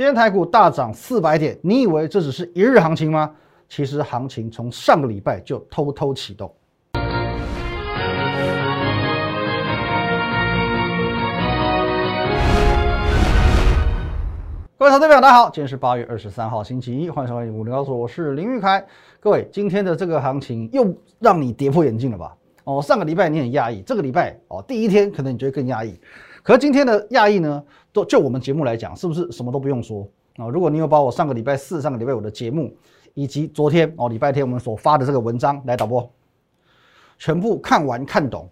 今天台股大涨四百点，你以为这只是一日行情吗？其实行情从上个礼拜就偷偷启动。各位投资朋友，大家好，今天是八月二十三号，星期一，欢迎收看《五零高手》，我是林玉凯。各位，今天的这个行情又让你跌破眼镜了吧？哦，上个礼拜你很压抑，这个礼拜哦，第一天可能你觉得更压抑。可是今天的压抑呢，都就我们节目来讲，是不是什么都不用说啊？如果你有把我上个礼拜四、上个礼拜五的节目，以及昨天哦礼拜天我们所发的这个文章来导播，全部看完看懂，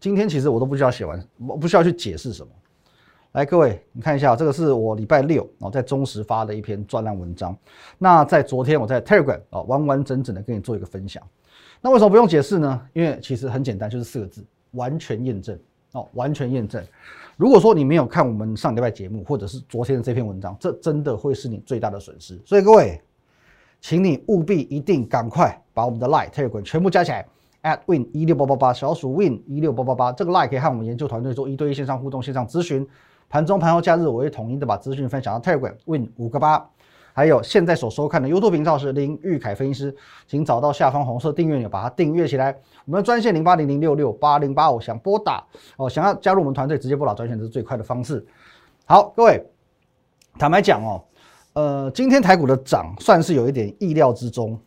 今天其实我都不需要写完，我不需要去解释什么。来，各位你看一下，这个是我礼拜六哦在中时发的一篇专栏文章。那在昨天我在 Telegram 啊完完整整的跟你做一个分享。那为什么不用解释呢？因为其实很简单，就是四个字：完全验证哦，完全验证。如果说你没有看我们上礼拜节目，或者是昨天的这篇文章，这真的会是你最大的损失。所以各位，请你务必一定赶快把我们的 Line、Telegram 全部加起来，at win 一六八八八，小鼠 win 一六八八八。这个 Line 可以和我们研究团队做一对一线上互动、线上咨询。盘中、盘后、假日，我会统一的把资讯分享到 Telegram win 五个八。还有现在所收看的 YouTube 频道是林玉凯分析师，请找到下方红色订阅钮，把它订阅起来。我们的专线零八零零六六八零八五，想拨打哦，想要加入我们团队，直接拨打专线，这是最快的方式。好，各位，坦白讲哦，呃，今天台股的涨算是有一点意料之中，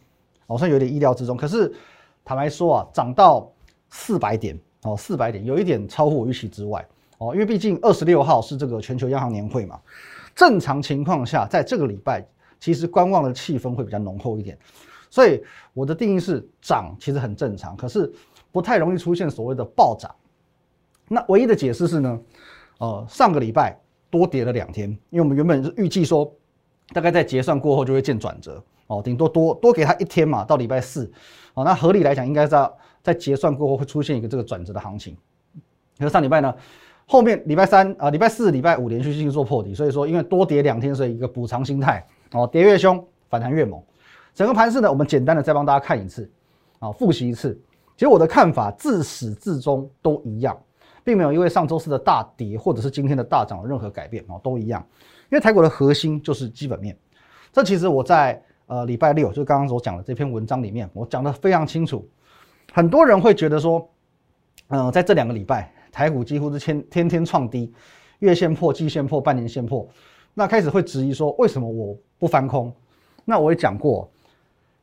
哦，算有点意料之中。可是坦白说啊，涨到四百点哦，四百点有一点超乎我预期之外哦，因为毕竟二十六号是这个全球央行年会嘛，正常情况下，在这个礼拜。其实观望的气氛会比较浓厚一点，所以我的定义是涨其实很正常，可是不太容易出现所谓的暴涨。那唯一的解释是呢，呃，上个礼拜多跌了两天，因为我们原本是预计说，大概在结算过后就会见转折哦，顶多多多给他一天嘛，到礼拜四哦，那合理来讲应该在在结算过后会出现一个这个转折的行情。可是上礼拜呢，后面礼拜三啊、礼拜四、礼拜五连续性做破底，所以说因为多跌两天，所以一个补偿心态。哦，跌越凶，反弹越猛。整个盘势呢，我们简单的再帮大家看一次，啊，复习一次。其实我的看法自始至终都一样，并没有因为上周四的大跌或者是今天的大涨有任何改变哦，都一样。因为台股的核心就是基本面。这其实我在呃礼拜六就刚刚所讲的这篇文章里面，我讲的非常清楚。很多人会觉得说，嗯，在这两个礼拜，台股几乎是天天天创低，月线破、季线破、半年线破。那开始会质疑说，为什么我不翻空？那我也讲过，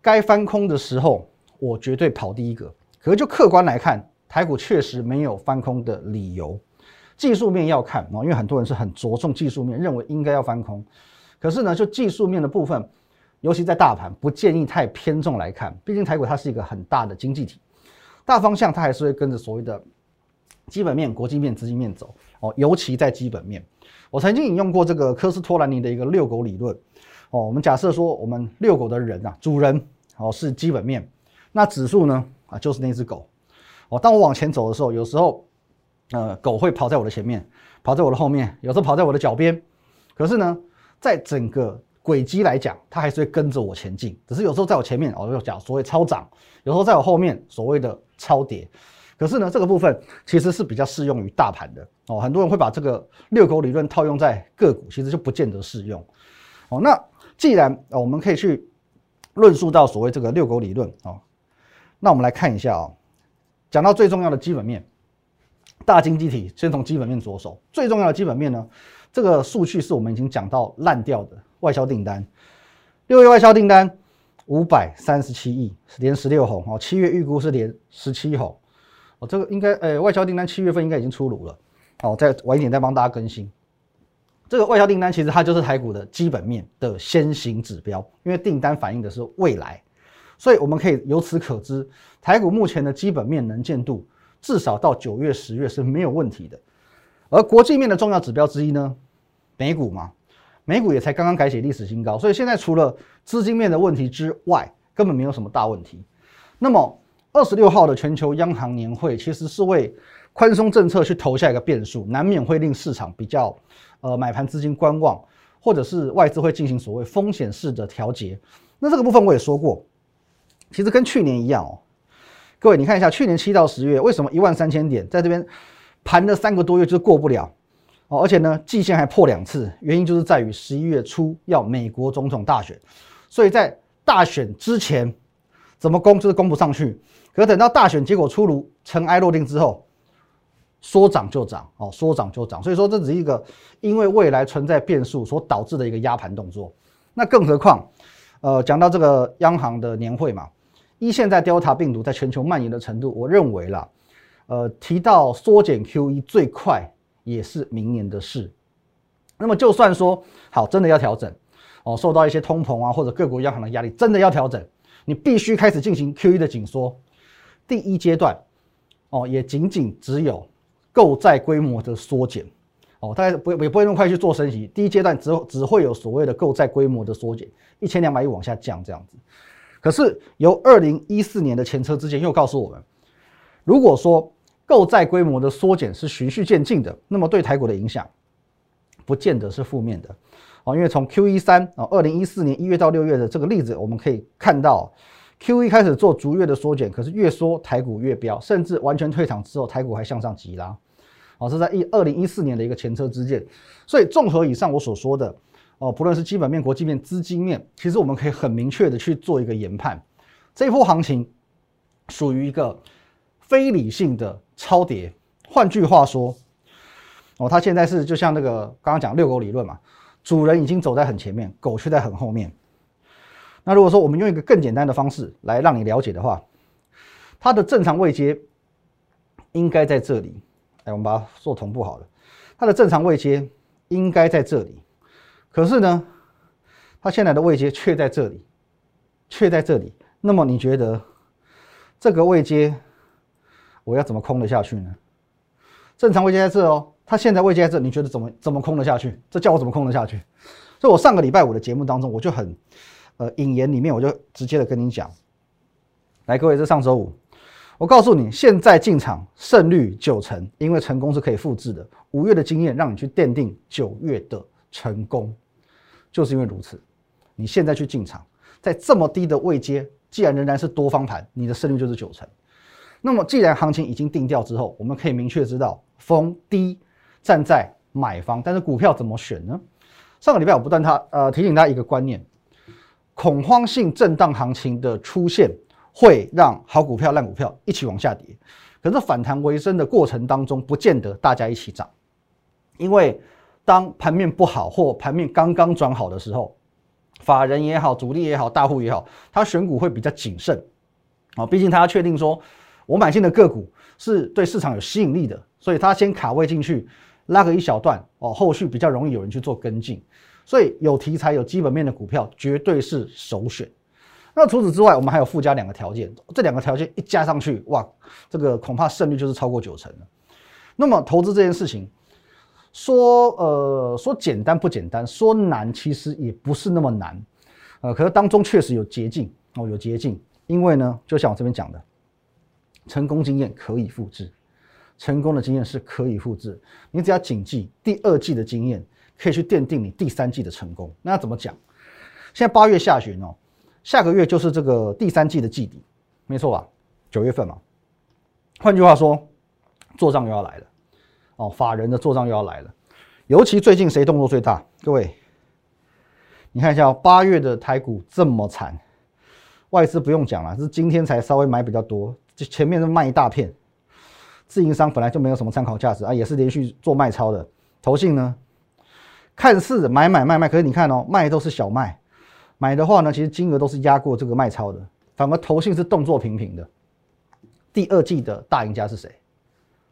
该翻空的时候，我绝对跑第一个。可是就客观来看，台股确实没有翻空的理由。技术面要看啊，因为很多人是很着重技术面，认为应该要翻空。可是呢，就技术面的部分，尤其在大盘，不建议太偏重来看。毕竟台股它是一个很大的经济体，大方向它还是会跟着所谓的基本面、国际面、资金面走哦。尤其在基本面。我曾经引用过这个科斯托兰尼的一个遛狗理论，哦，我们假设说我们遛狗的人啊，主人哦是基本面，那指数呢啊就是那只狗，哦，当我往前走的时候，有时候呃狗会跑在我的前面，跑在我的后面，有时候跑在我的脚边，可是呢，在整个轨迹来讲，它还是会跟着我前进，只是有时候在我前面哦，就讲所谓超涨，有时候在我后面所谓的超跌。可是呢，这个部分其实是比较适用于大盘的哦。很多人会把这个遛狗理论套用在个股，其实就不见得适用哦。那既然我们可以去论述到所谓这个遛狗理论哦，那我们来看一下哦。讲到最重要的基本面，大经济体先从基本面着手。最重要的基本面呢，这个数据是我们已经讲到烂掉的外销订单，六月外销订单五百三十七亿，连十六红哦。七月预估是连十七红。哦，这个应该，呃，外销订单七月份应该已经出炉了。哦，再晚一点再帮大家更新。这个外销订单其实它就是台股的基本面的先行指标，因为订单反映的是未来，所以我们可以由此可知，台股目前的基本面能见度至少到九月、十月是没有问题的。而国际面的重要指标之一呢，美股嘛，美股也才刚刚改写历史新高，所以现在除了资金面的问题之外，根本没有什么大问题。那么。二十六号的全球央行年会其实是为宽松政策去投下一个变数，难免会令市场比较呃买盘资金观望，或者是外资会进行所谓风险式的调节。那这个部分我也说过，其实跟去年一样哦。各位你看一下，去年七到十月为什么一万三千点在这边盘了三个多月就过不了？哦，而且呢，季线还破两次，原因就是在于十一月初要美国总统大选，所以在大选之前怎么攻就是攻不上去，可等到大选结果出炉、尘埃落定之后，说涨就涨哦，说涨就涨，所以说这只是一个因为未来存在变数所导致的一个压盘动作。那更何况，呃，讲到这个央行的年会嘛，一现在 Delta 病毒在全球蔓延的程度，我认为啦，呃，提到缩减 QE 最快。也是明年的事。那么就算说好，真的要调整哦，受到一些通膨啊或者各国央行的压力，真的要调整，你必须开始进行 QE 的紧缩。第一阶段哦，也仅仅只有购债规模的缩减哦，大概不也不会那么快去做升级。第一阶段只只会有所谓的购债规模的缩减，一千两百亿往下降这样子。可是由二零一四年的前车之鉴又告诉我们，如果说购债规模的缩减是循序渐进的，那么对台股的影响不见得是负面的哦，因为从 Q 一三啊，二零一四年一月到六月的这个例子，我们可以看到 Q 一开始做逐月的缩减，可是越缩台股越飙，甚至完全退场之后，台股还向上急拉哦，是在一二零一四年的一个前车之鉴。所以综合以上我所说的哦，不论是基本面、国际面、资金面，其实我们可以很明确的去做一个研判，这一波行情属于一个非理性的。超跌，换句话说，哦，它现在是就像那个刚刚讲遛狗理论嘛，主人已经走在很前面，狗却在很后面。那如果说我们用一个更简单的方式来让你了解的话，它的正常位阶应该在这里。哎，我们把它做同步好了，它的正常位阶应该在这里，可是呢，它现在的位阶却在这里，却在这里。那么你觉得这个位阶？我要怎么空得下去呢？正常位阶在这哦，它现在位阶在这，你觉得怎么怎么空得下去？这叫我怎么空得下去？所以我上个礼拜五的节目当中，我就很呃引言里面我就直接的跟你讲，来各位，这上周五，我告诉你，现在进场胜率九成，因为成功是可以复制的。五月的经验让你去奠定九月的成功，就是因为如此。你现在去进场，在这么低的位阶，既然仍然是多方盘，你的胜率就是九成。那么，既然行情已经定调之后，我们可以明确知道逢低站在买方，但是股票怎么选呢？上个礼拜我不断他呃提醒大家一个观念：恐慌性震荡行情的出现会让好股票、烂股票一起往下跌。可是反弹为升的过程当中，不见得大家一起涨，因为当盘面不好或盘面刚刚转好的时候，法人也好、主力也好、大户也好，他选股会比较谨慎啊，毕竟他要确定说。我买进的个股是对市场有吸引力的，所以他先卡位进去，拉个一小段哦，后续比较容易有人去做跟进，所以有题材、有基本面的股票绝对是首选。那除此之外，我们还有附加两个条件，这两个条件一加上去，哇，这个恐怕胜率就是超过九成了。那么投资这件事情，说呃说简单不简单，说难其实也不是那么难，呃，可是当中确实有捷径哦，有捷径，因为呢，就像我这边讲的。成功经验可以复制，成功的经验是可以复制。你只要谨记第二季的经验，可以去奠定你第三季的成功。那要怎么讲？现在八月下旬哦，下个月就是这个第三季的季底，没错吧？九月份嘛。换句话说，做账又要来了哦，法人的做账又要来了。尤其最近谁动作最大？各位，你看一下八月的台股这么惨，外资不用讲了，是今天才稍微买比较多。就前面都卖一大片，自营商本来就没有什么参考价值啊，也是连续做卖超的。投信呢，看似买买卖卖，可是你看哦，卖都是小卖，买的话呢，其实金额都是压过这个卖超的。反而投信是动作频频的。第二季的大赢家是谁？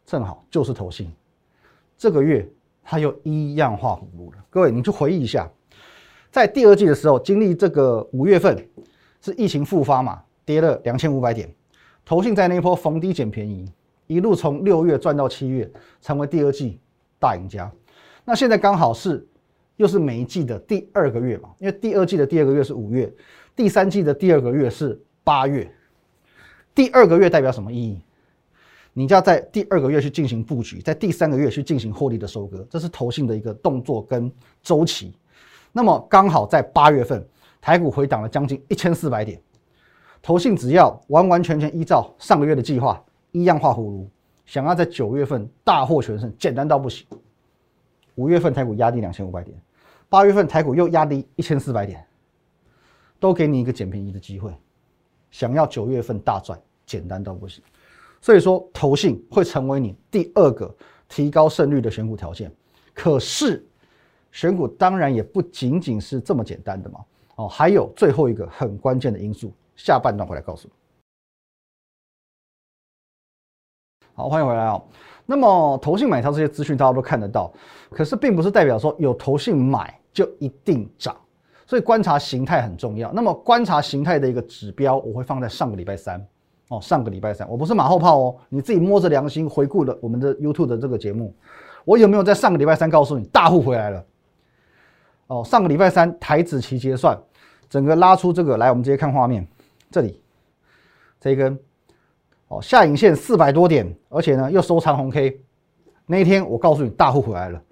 正好就是投信。这个月它又一样画葫芦了。各位，你去回忆一下，在第二季的时候，经历这个五月份是疫情复发嘛，跌了两千五百点。投信在那一波逢低捡便宜，一路从六月赚到七月，成为第二季大赢家。那现在刚好是又是每一季的第二个月嘛，因为第二季的第二个月是五月，第三季的第二个月是八月。第二个月代表什么意义？你就要在第二个月去进行布局，在第三个月去进行获利的收割，这是投信的一个动作跟周期。那么刚好在八月份，台股回档了将近一千四百点。投信只要完完全全依照上个月的计划，一样画葫芦，想要在九月份大获全胜，简单到不行。五月份台股压低两千五百点，八月份台股又压低一千四百点，都给你一个捡便宜的机会。想要九月份大赚，简单到不行。所以说，投信会成为你第二个提高胜率的选股条件。可是，选股当然也不仅仅是这么简单的嘛。哦，还有最后一个很关键的因素，下半段回来告诉你。好，欢迎回来哦。那么，投信买超这些资讯大家都看得到，可是并不是代表说有投信买就一定涨，所以观察形态很重要。那么，观察形态的一个指标，我会放在上个礼拜三哦。上个礼拜三，我不是马后炮哦，你自己摸着良心回顾了我们的 YouTube 的这个节目，我有没有在上个礼拜三告诉你大户回来了？哦，上个礼拜三台子期结算，整个拉出这个来，我们直接看画面，这里这一根。哦，下影线四百多点，而且呢又收长红 K。那一天我告诉你，大户回来了。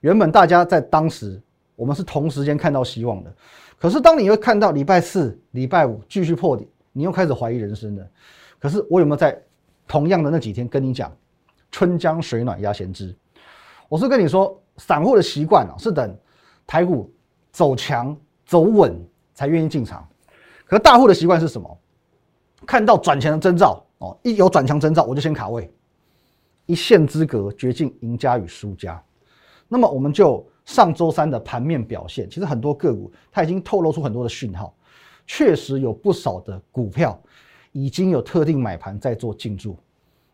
原本大家在当时，我们是同时间看到希望的。可是当你又看到礼拜四、礼拜五继续破底，你又开始怀疑人生了。可是我有没有在同样的那几天跟你讲，春江水暖鸭先知？我是跟你说，散户的习惯啊，是等台股走强走稳才愿意进场。可是大户的习惯是什么？看到转钱的征兆。哦，一有转强征兆，我就先卡位，一线之隔决定赢家与输家。那么我们就上周三的盘面表现，其实很多个股它已经透露出很多的讯号，确实有不少的股票已经有特定买盘在做进驻。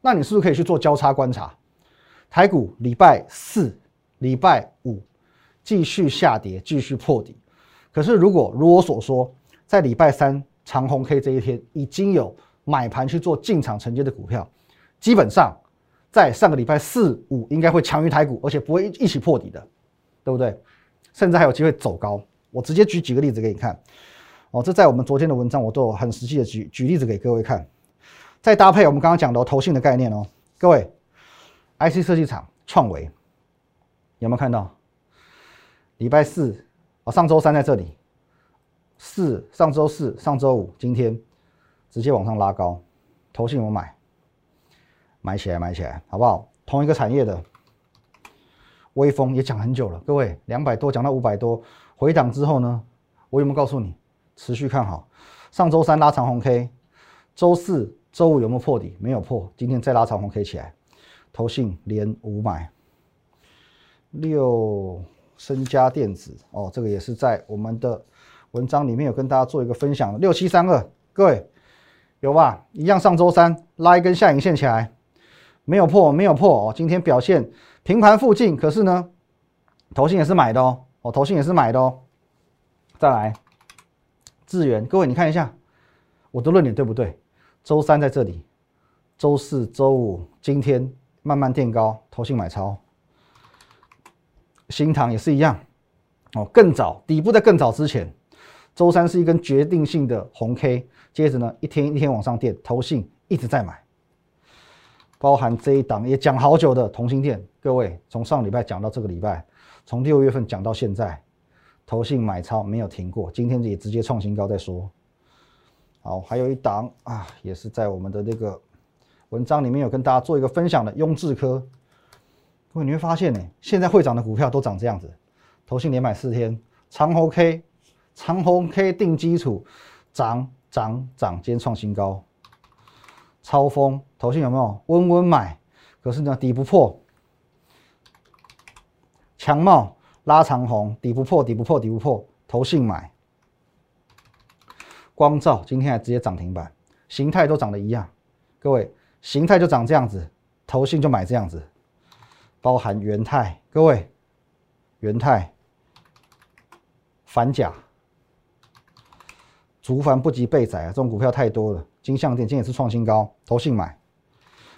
那你是不是可以去做交叉观察？台股礼拜四、礼拜五继续下跌，继续破底。可是如果如我所说，在礼拜三长红 K 这一天已经有。买盘去做进场承接的股票，基本上在上个礼拜四五应该会强于台股，而且不会一起破底的，对不对？甚至还有机会走高。我直接举几个例子给你看。哦，这在我们昨天的文章我都有很实际的举举例子给各位看。再搭配我们刚刚讲的投信的概念哦，各位，IC 设计厂创维有没有看到？礼拜四哦，上周三在这里，四上周四、上周五、今天。直接往上拉高，投信我买，买起来买起来，好不好？同一个产业的，微风也讲很久了，各位两百多讲到五百多，回档之后呢，我有没有告诉你持续看好？上周三拉长红 K，周四周五有没有破底？没有破，今天再拉长红 K 起来，投信连五买，六身家电子哦，这个也是在我们的文章里面有跟大家做一个分享，六七三二，各位。有吧，一样上周三拉一根下影线起来，没有破，没有破哦。今天表现平盘附近，可是呢，头信也是买的哦，哦，头信也是买的哦。再来，智源，各位你看一下我的论点对不对？周三在这里，周四周五今天慢慢垫高，头信买超。新塘也是一样哦，更早底部在更早之前，周三是一根决定性的红 K。接着呢，一天一天往上垫，投信一直在买，包含这一档也讲好久的同心店，各位从上礼拜讲到这个礼拜，从六月份讲到现在，投信买超没有停过，今天也直接创新高再说。好，还有一档啊，也是在我们的那个文章里面有跟大家做一个分享的雍智科，各位你会发现呢，现在会涨的股票都长这样子，投信连买四天，长虹 K，长虹 K 定基础涨。涨涨，今天创新高，超风头信有没有温温买？可是呢，底不破，强茂拉长虹，底不破，底不破，底不破，头信买。光照今天还直接涨停板，形态都长得一样，各位形态就长这样子，头信就买这样子，包含元泰，各位元泰反甲。竹凡不及备载啊，这种股票太多了。金相电今天也是创新高，投信买，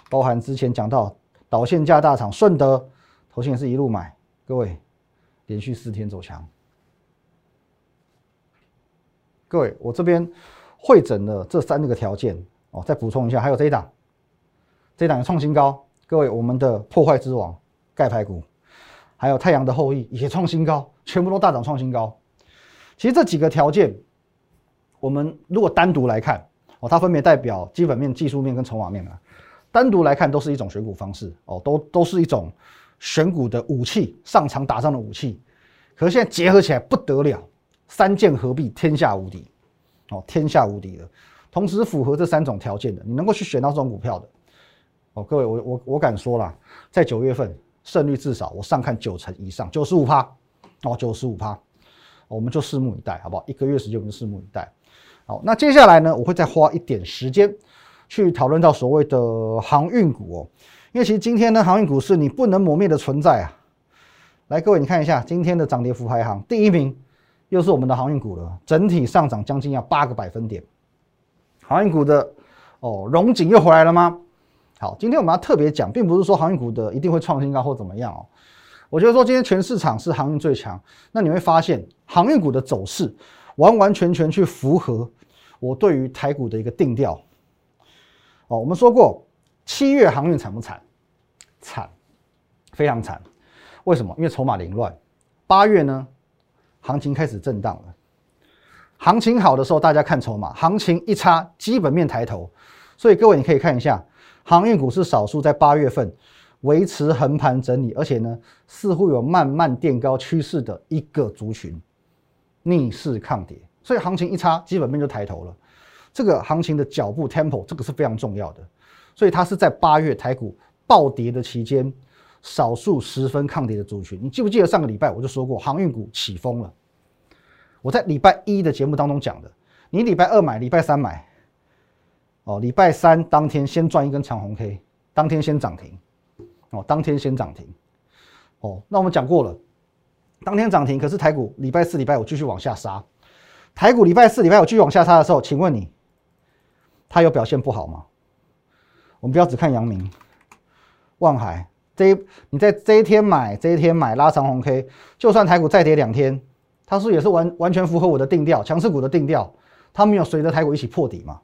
包含之前讲到导线架大厂顺德，投信也是一路买。各位，连续四天走强。各位，我这边会诊了这三个条件哦，再补充一下，还有这一档，这一档创新高。各位，我们的破坏之王钙牌股，还有太阳的后裔也创新高，全部都大涨创新高。其实这几个条件。我们如果单独来看哦，它分别代表基本面、技术面跟筹码面啊。单独来看都是一种选股方式哦，都都是一种选股的武器，上场打仗的武器。可是现在结合起来不得了，三剑合璧，天下无敌哦，天下无敌了。同时符合这三种条件的，你能够去选到这种股票的哦，各位，我我我敢说了，在九月份胜率至少我上看九成以上，九十五趴哦，九十五趴，我们就拭目以待，好不好？一个月时间我们拭目以待。好，那接下来呢，我会再花一点时间去讨论到所谓的航运股哦，因为其实今天呢，航运股是你不能磨灭的存在啊。来，各位你看一下今天的涨跌幅排行，第一名又是我们的航运股了，整体上涨将近要八个百分点。航运股的哦，荣景又回来了吗？好，今天我们要特别讲，并不是说航运股的一定会创新高或怎么样哦。我觉得说今天全市场是航运最强，那你会发现航运股的走势完完全全去符合我对于台股的一个定调。哦，我们说过七月航运惨不惨？惨，非常惨。为什么？因为筹码凌乱。八月呢，行情开始震荡了。行情好的时候，大家看筹码；行情一差，基本面抬头。所以各位，你可以看一下，航运股是少数在八月份维持横盘整理，而且呢，似乎有慢慢垫高趋势的一个族群，逆势抗跌。所以行情一差，基本面就抬头了。这个行情的脚步 tempo，这个是非常重要的。所以它是在八月台股暴跌的期间。少数十分抗跌的族群，你记不记得上个礼拜我就说过航运股起风了？我在礼拜一的节目当中讲的，你礼拜二买，礼拜三买，哦，礼拜三当天先赚一根长红 K，当天先涨停，哦，当天先涨停，哦，那我们讲过了，当天涨停，可是台股礼拜四、礼拜五继续往下杀，台股礼拜四、礼拜五继续往下杀的时候，请问你，它有表现不好吗？我们不要只看阳明、望海。这你在这一天买，这一天买拉长红 K，就算台股再跌两天，它是也是完完全符合我的定调，强势股的定调，它没有随着台股一起破底嘛？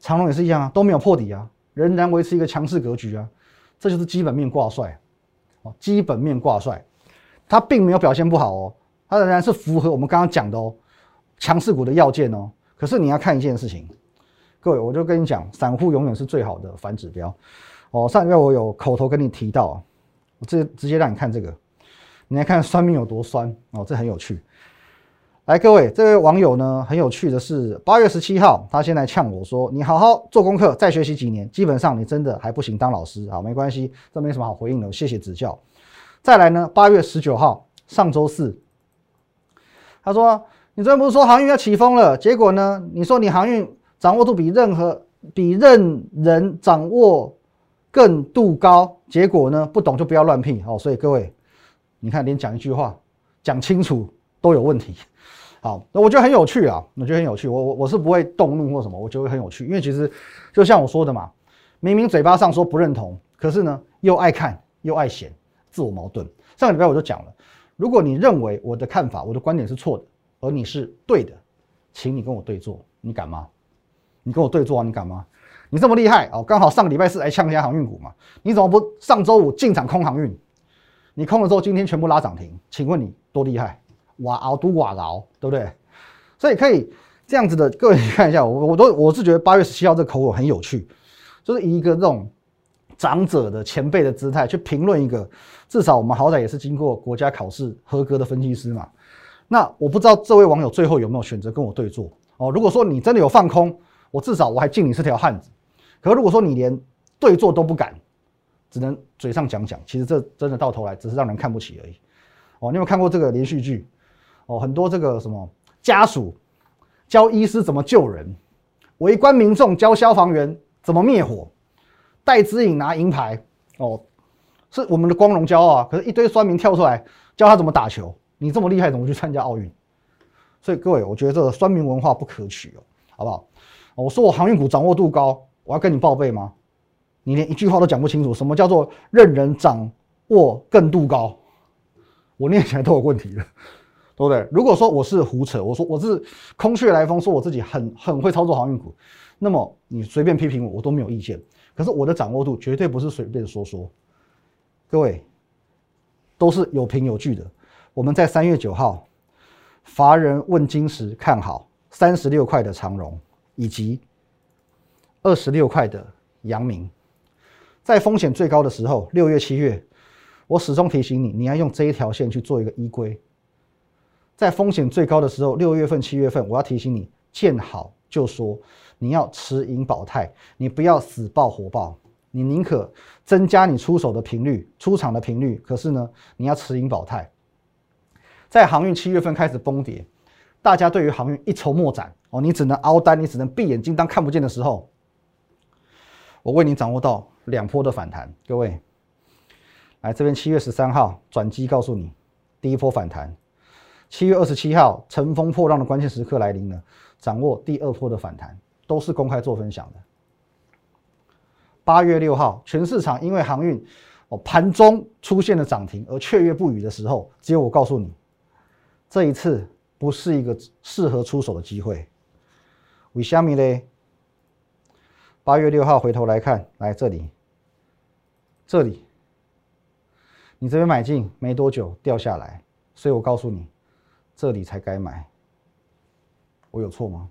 长隆也是一样啊，都没有破底啊，仍然维持一个强势格局啊，这就是基本面挂帅哦，基本面挂帅，它并没有表现不好哦，它仍然是符合我们刚刚讲的哦，强势股的要件哦。可是你要看一件事情，各位，我就跟你讲，散户永远是最好的反指标。哦，上礼拜我有口头跟你提到，我这直接让你看这个，你来看酸命有多酸哦，这很有趣。来，各位，这位网友呢，很有趣的是，八月十七号，他先来呛我说：“你好好做功课，再学习几年，基本上你真的还不行当老师啊。”没关系，这没什么好回应的，谢谢指教。再来呢，八月十九号，上周四，他说：“你昨天不是说航运要起风了？结果呢，你说你航运掌握度比任何比任人掌握。”更度高，结果呢？不懂就不要乱聘哦。所以各位，你看连讲一句话讲清楚都有问题。好，那我觉得很有趣啊，我觉得很有趣。我我我是不会动怒或什么，我觉得很有趣。因为其实就像我说的嘛，明明嘴巴上说不认同，可是呢又爱看又爱嫌，自我矛盾。上礼拜我就讲了，如果你认为我的看法、我的观点是错的，而你是对的，请你跟我对坐，你敢吗？你跟我对坐啊，你敢吗？你这么厉害哦，刚好上个礼拜四来呛一下航运股嘛？你怎么不上周五进场空航运？你空了之后，今天全部拉涨停，请问你多厉害？瓦熬都瓦熬，对不对？所以可以这样子的，各位你看一下，我我都我是觉得八月十七号这个口吻很有趣，就是一个这种长者的前辈的姿态去评论一个，至少我们好歹也是经过国家考试合格的分析师嘛。那我不知道这位网友最后有没有选择跟我对坐哦？如果说你真的有放空，我至少我还敬你是条汉子。可如果说你连对坐都不敢，只能嘴上讲讲，其实这真的到头来只是让人看不起而已。哦，你有没有看过这个连续剧？哦，很多这个什么家属教医师怎么救人，围观民众教消防员怎么灭火，戴资颖拿银牌，哦，是我们的光荣骄傲啊。可是，一堆酸民跳出来教他怎么打球，你这么厉害，怎么去参加奥运？所以各位，我觉得这个酸民文化不可取哦，好不好？我说我航运股掌握度高。我要跟你报备吗？你连一句话都讲不清楚，什么叫做任人掌握更度高？我念起来都有问题了，对不对？如果说我是胡扯，我说我是空穴来风，说我自己很很会操作航运股，那么你随便批评我，我都没有意见。可是我的掌握度绝对不是随便说说，各位都是有凭有据的。我们在三月九号，乏人问津时看好三十六块的长荣以及。二十六块的阳明，在风险最高的时候，六月、七月，我始终提醒你，你要用这一条线去做一个依归。在风险最高的时候，六月份、七月份，我要提醒你，见好就说，你要持盈保泰，你不要死抱活抱，你宁可增加你出手的频率、出场的频率，可是呢，你要持盈保泰。在航运七月份开始崩跌，大家对于航运一筹莫展哦，你只能凹单，你只能闭眼睛当看不见的时候，我为你掌握到两波的反弹，各位，来这边七月十三号转机告诉你，第一波反弹。七月二十七号，乘风破浪的关键时刻来临了，掌握第二波的反弹，都是公开做分享的。八月六号，全市场因为航运哦盘中出现了涨停而雀跃不语的时候，只有我告诉你，这一次不是一个适合出手的机会。为虾米嘞？八月六号回头来看，来这里，这里，你这边买进没多久掉下来，所以我告诉你。这里才该买，我有错吗？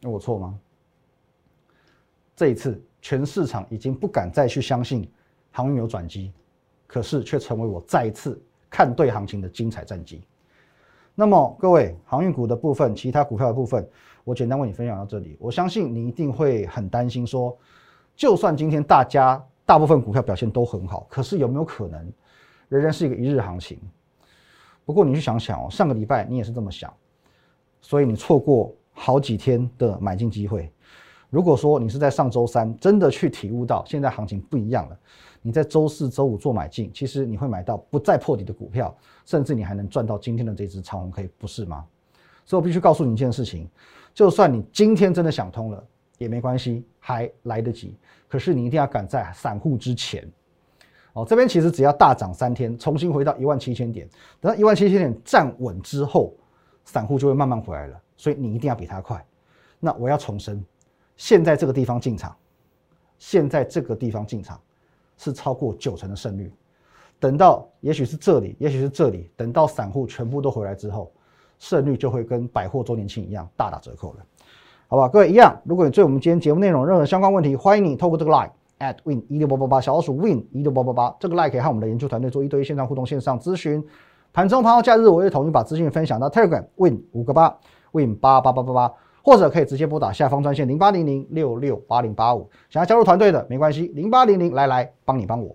那我错吗？这一次，全市场已经不敢再去相信航运有转机，可是却成为我再一次看对行情的精彩战绩。那么，各位航运股的部分，其他股票的部分，我简单为你分享到这里。我相信你一定会很担心，说就算今天大家大部分股票表现都很好，可是有没有可能仍然是一个一日行情？不过你去想想哦，上个礼拜你也是这么想，所以你错过好几天的买进机会。如果说你是在上周三真的去体悟到现在行情不一样了，你在周四周五做买进，其实你会买到不再破底的股票，甚至你还能赚到今天的这只长红 K，不是吗？所以我必须告诉你一件事情，就算你今天真的想通了也没关系，还来得及。可是你一定要赶在散户之前。哦，这边其实只要大涨三天，重新回到一万七千点，等到一万七千点站稳之后，散户就会慢慢回来了。所以你一定要比他快。那我要重申，现在这个地方进场，现在这个地方进场是超过九成的胜率。等到也许是这里，也许是这里，等到散户全部都回来之后，胜率就会跟百货周年庆一样大打折扣了，好吧？各位一样，如果你对我们今天节目内容任何相关问题，欢迎你透过这个 line。at win 一六八八八小老鼠 win 一六八八八，这个 like 可以和我们的研究团队做一对一线上互动、线上咨询。盘中、盘后、假日，我也统一把资讯分享到 Telegram win 五个八 win 八八八八八，或者可以直接拨打下方专线零八零零六六八零八五。想要加入团队的没关系，零八零零来来帮你帮我。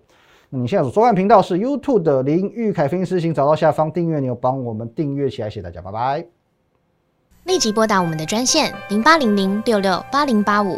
那你现在所收看频道是 YouTube 的林玉凯分析师，请找到下方订阅钮，帮我们订阅起来，谢谢大家，拜拜。立即拨打我们的专线零八零零六六八零八五。